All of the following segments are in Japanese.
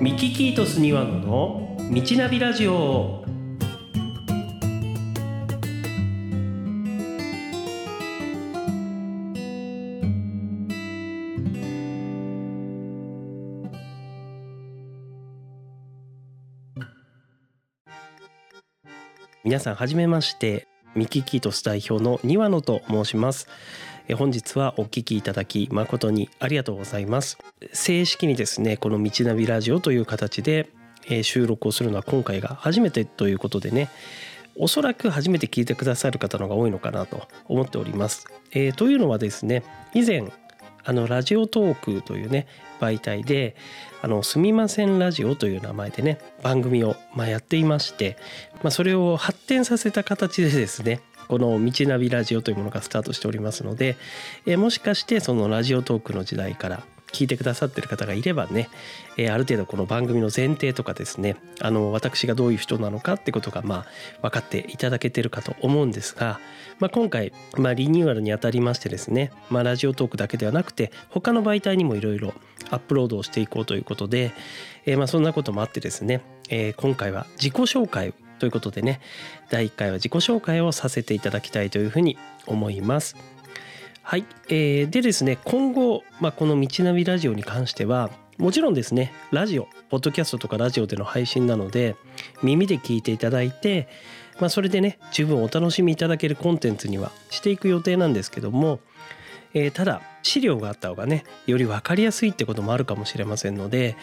ミキキートス庭野の道ナビラジオ。皆さんはじめまして。ミキキートス代表の庭野と申します。本日はお聞きいただき誠にありがとうございます正式にですねこの道ナビラジオという形で収録をするのは今回が初めてということでねおそらく初めて聞いてくださる方の方が多いのかなと思っております。えー、というのはですね以前あのラジオトークというね媒体で「あのすみませんラジオ」という名前でね番組を、ま、やっていまして、まあ、それを発展させた形でですねこの「道ナビラジオ」というものがスタートしておりますので、え、もしかしてそのラジオトークの時代から聞いてくださってる方がいればね、え、ある程度この番組の前提とかですねあの私がどういう人なのかってことがまあ分かっていただけてるかと思うんですが、まあ、今回、まあ、リニューアルにあたりましてですね、まあ、ラジオトークだけではなくて他の媒体にもいろいろアップロードをしていこうということで、えー、まあそんなこともあってですね、えー、今回は自己紹介ということでね第1回は自己紹介をさせていただきたいというふうに思います。はい、えー、でですね今後、まあ、この「道ナビラジオ」に関してはもちろんですねラジオポッドキャストとかラジオでの配信なので耳で聞いていただいて、まあ、それでね十分お楽しみいただけるコンテンツにはしていく予定なんですけども、えー、ただ資料があった方がねより分かりやすいってこともあるかもしれませんので、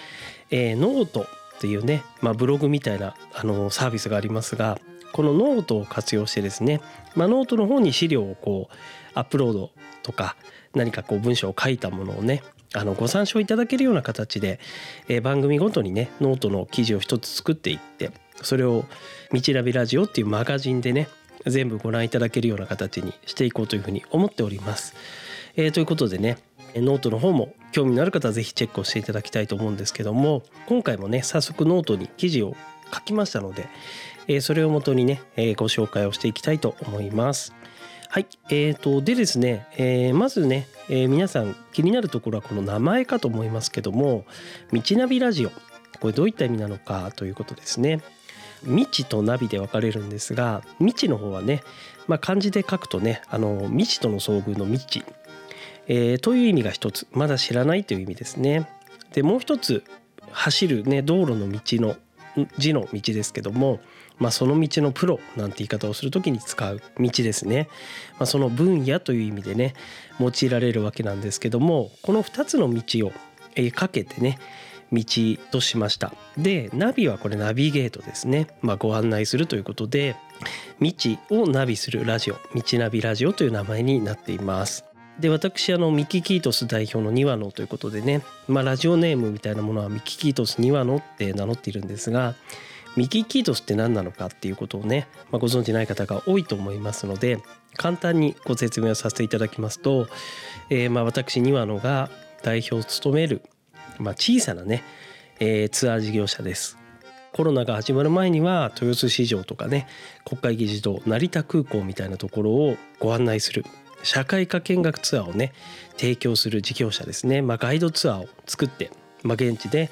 えー、ノートっていうね、まあ、ブログみたいなあのサービスがありますがこのノートを活用してですね、まあ、ノートの方に資料をこうアップロードとか何かこう文章を書いたものをねあのご参照いただけるような形で、えー、番組ごとにねノートの記事を一つ作っていってそれを「道ナビラジオ」っていうマガジンでね全部ご覧いただけるような形にしていこうというふうに思っております。えー、ということでねノートの方も興味のある方は是非チェックをしていただきたいと思うんですけども今回もね早速ノートに記事を書きましたので、え、それをもとにね、え、ご紹介をしていきたいと思います。はい、えーと、でですね、えー、まずね、えー、皆さん気になるところはこの名前かと思いますけども「道ナビラジオ」これどういった意味なのかということですね。未知とナビで分かれるんですが未知の方はね、まあ、漢字で書くとねあの未知との遭遇の未知、えー、という意味が一つまだ知らないという意味ですね。でもう一つ走るね道路の道の字の道ですけどもまあ、その道のプロなんて言い方をする時に使う道ですね、まあ、その分野という意味でね用いられるわけなんですけどもこの2つの道をかけてね道としました。でナビはこれナビゲートですね、まあ、ご案内するということで道をナビするラジオ道ナビラジオという名前になっています。で私あのミキキートス代表のニワノということでね、まあ、ラジオネームみたいなものはミキキートスニワノって名乗っているんですがミキキートスって何なのかっていうことをね、まあ、ご存じない方が多いと思いますので簡単にご説明をさせていただきますと、えー、まあ私庭野が代表を務める、まあ、小さなね、えー、ツアー事業者です。コロナが始まる前には豊洲市場とかね国会議事堂成田空港みたいなところをご案内する社会科見学ツアーをね提供する事業者ですね、まあ、ガイドツアーを作って、まあ、現地で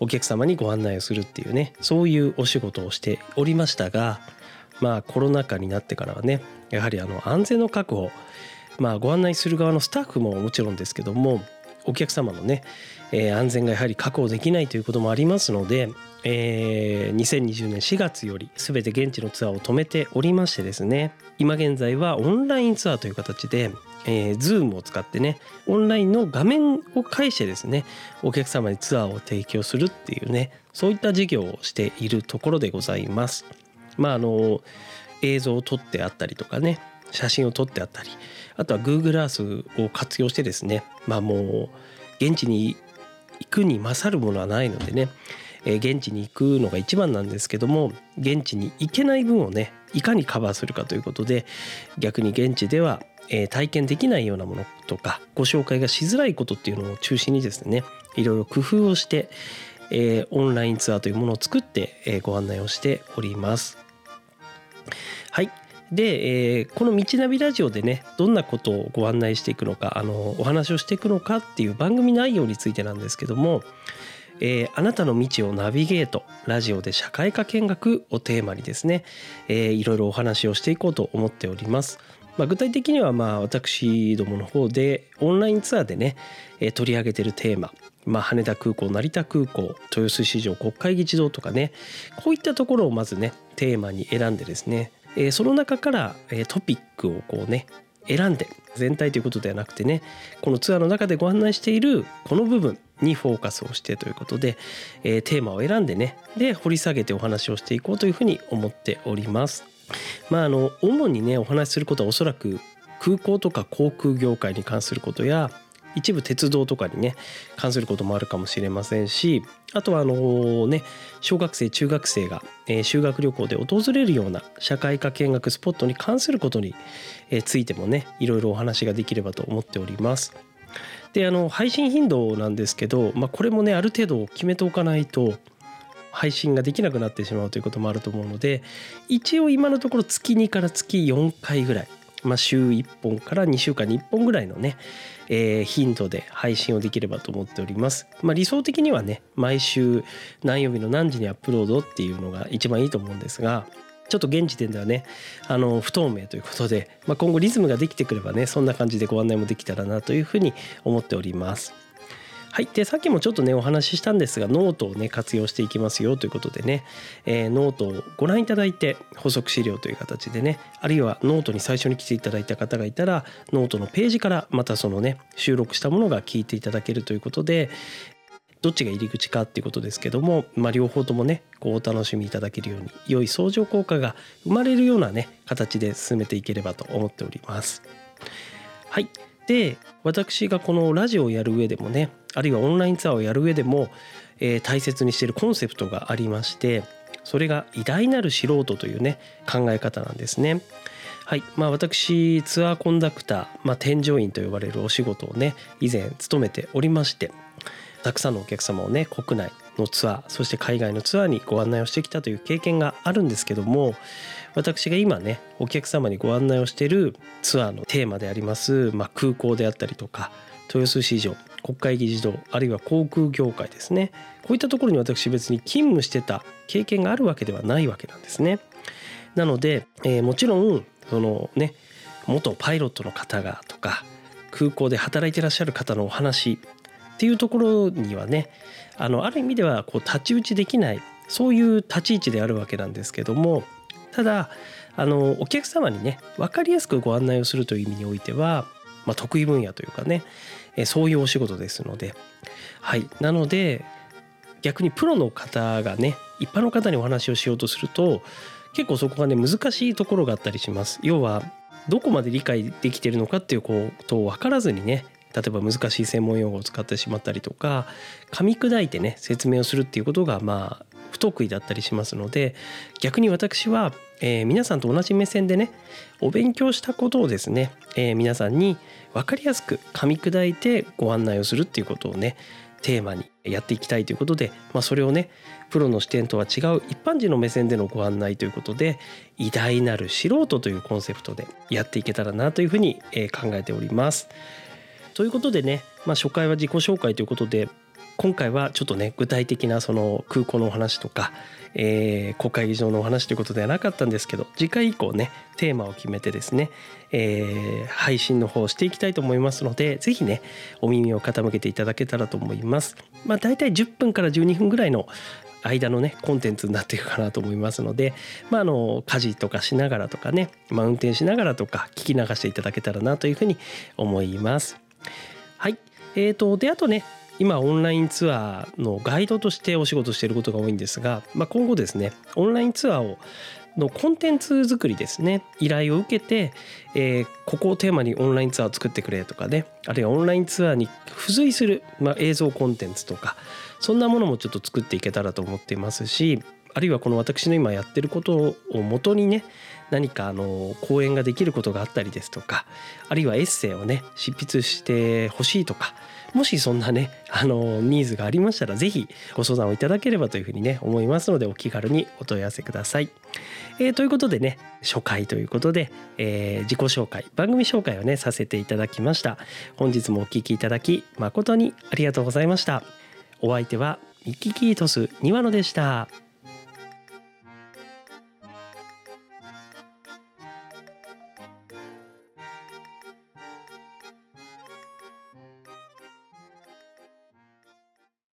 お客様にご案内をするっていうねそういうお仕事をしておりましたがまあコロナ禍になってからはねやはりあの安全の確保まあご案内する側のスタッフももちろんですけどもお客様のね、えー、安全がやはり確保できないということもありますので、えー、2020年4月より全て現地のツアーを止めておりましてですね今現在はオンラインツアーという形でえー、Zoom を使ってねオンラインの画面を介してですねお客様にツアーを提供するっていうねそういった事業をしているところでございます。まああの映像を撮ってあったりとかね写真を撮ってあったりあとは Google Earth を活用してですねまあもう現地に行くに勝るものはないのでねえ現地に行くのが一番なんですけども現地に行けない分をねいかにカバーするかということで逆に現地ではえー、体験できないようなものとかご紹介がしづらいことっていうのを中心にですねいろいろ工夫をして、えー、オンラインツアーというものを作って、え、ご案内をしております。で、えー、この「道ナビラジオ」でねどんなことをご案内していくのかあのお話をしていくのかっていう番組内容についてなんですけども、えー、あなたの道をナビゲートラジオで社会科見学をテーマにですね、えー、いろいろお話をしていこうと思っております。まあ、具体的にはまあ私どもの方でオンラインツアーでね、えー、取り上げているテーマまあ、羽田空港成田空港豊洲市場国会議事堂とかねこういったところをまずねテーマに選んでですね、えー、その中から、えー、トピックをこうね選んで全体ということではなくてねこのツアーの中でご案内しているこの部分にフォーカスをしてということで、えー、テーマを選んでねで掘り下げてお話をしていこうというふうに思っております。まああの主にねお話しすることはおそらく空港とか航空業界に関することや一部鉄道とかにね関することもあるかもしれませんしあとはあのね小学生中学生が、え、修学旅行で訪れるような社会科見学スポットに関することに、え、ついてもねいろいろお話ができればと思っております。であの配信頻度なんですけど、まあ、これもねある程度決めておかないと配信ができなくなってしまうということもあると思うので一応今のところ月2から月4回ぐらい、まあ、週1本から2週間に1本ぐらいのね、えー、頻度で配信をできればと思っております。まあ、理想的にはね毎週何曜日の何時にアップロードっていうのが一番いいと思うんですがちょっと現時点ではねあの不透明ということで、まあ、今後リズムができてくればねそんな感じでご案内もできたらなというふうに思っております。はい、でさっきもちょっとねお話ししたんですがノートをね活用していきますよということでね、えー、ノートをご覧いただいて補足資料という形でね。あるいはノートに最初に来ていただいた方がいたらノートのページからまたそのね収録したものが聞いていただけるということでどっちが入り口かっていうことですけども、まあ、両方ともねこうお楽しみいただけるように良い相乗効果が生まれるようなね形で進めていければと思っております。はい。で私がこのラジオをやる上でもねあるいはオンラインツアーをやる上でも、えー、大切にしているコンセプトがありましてそれが偉大なる素人というね考え方なんですね。はいまあ、私ツアーコンダクター、まあ、添乗員と呼ばれるお仕事をね以前勤めておりましてたくさんのお客様をね国内のツアーそして海外のツアーにご案内をしてきたという経験があるんですけども私が今ねお客様にご案内をしているツアーのテーマであります、まあ、空港であったりとか豊洲市場国会議事堂あるいは航空業界ですねこういったところに私別に勤務してた経験があるわけではないわけなんですね。なので、えー、もちろんそのね元パイロットの方がとか空港で働いてらっしゃる方のお話っていうところにはねあのある意味ではこう太刀打ちできないそういう立ち位置であるわけなんですけどもただあのお客様にね分かりやすくご案内をするという意味においては、まあ、得意分野というかねそういうお仕事ですので。はい。なので逆にプロの方がね一般の方にお話をしようとすると結構そこがね難しいところがあったりします。要はどこまで理解できてるのかっていうことを分からずにね例えば難しい専門用語を使ってしまったりとか噛み砕いてね説明をするっていうことがまあ不得意だったりしますので逆に私は、えー、皆さんと同じ目線でねお勉強したことをですね、えー、皆さんに分かりやすく噛み砕いてご案内をするっていうことをねテーマにやっていきたいということで、まあ、それをねプロの視点とは違う一般人の目線でのご案内ということで偉大なる素人というコンセプトでやっていけたらなというふうに考えております。ということでね、まあ、初回は自己紹介ということで今回はちょっとね具体的なその空港のお話とか、えー、国会議場のお話ということではなかったんですけど次回以降ねテーマを決めてですね、えー、配信の方をしていきたいと思いますので是非ねお耳を傾けていただけたらと思います。まあ、大体10分から12分ぐらいの間のねコンテンツになっていくかなと思いますので、まあ、あの家事とかしながらとかね、まあ、運転しながらとか聞き流していただけたらなというふうに思います。はい。えーと、であとね今オンラインツアーのガイドとしてお仕事していることが多いんですが、まあ、今後ですねオンラインツアーをのコンテンツ作りですね依頼を受けて、えー、ここをテーマにオンラインツアーを作ってくれとかねあるいはオンラインツアーに付随する、まあ、映像コンテンツとかそんなものもちょっと作っていけたらと思っていますしあるいはこの私の今やってることをもとにね何かあの講演ができることがあったりですとかあるいはエッセイをね執筆してほしいとかもしそんなねあのニーズがありましたら是非ご相談をいただければというふうにね思いますのでお気軽にお問い合わせください。えー、ということでね初回ということで、えー、自己紹介番組紹介をねさせていただきました。本日もお聴きいただき誠にありがとうございました。お相手はミッキーキートス庭野でした。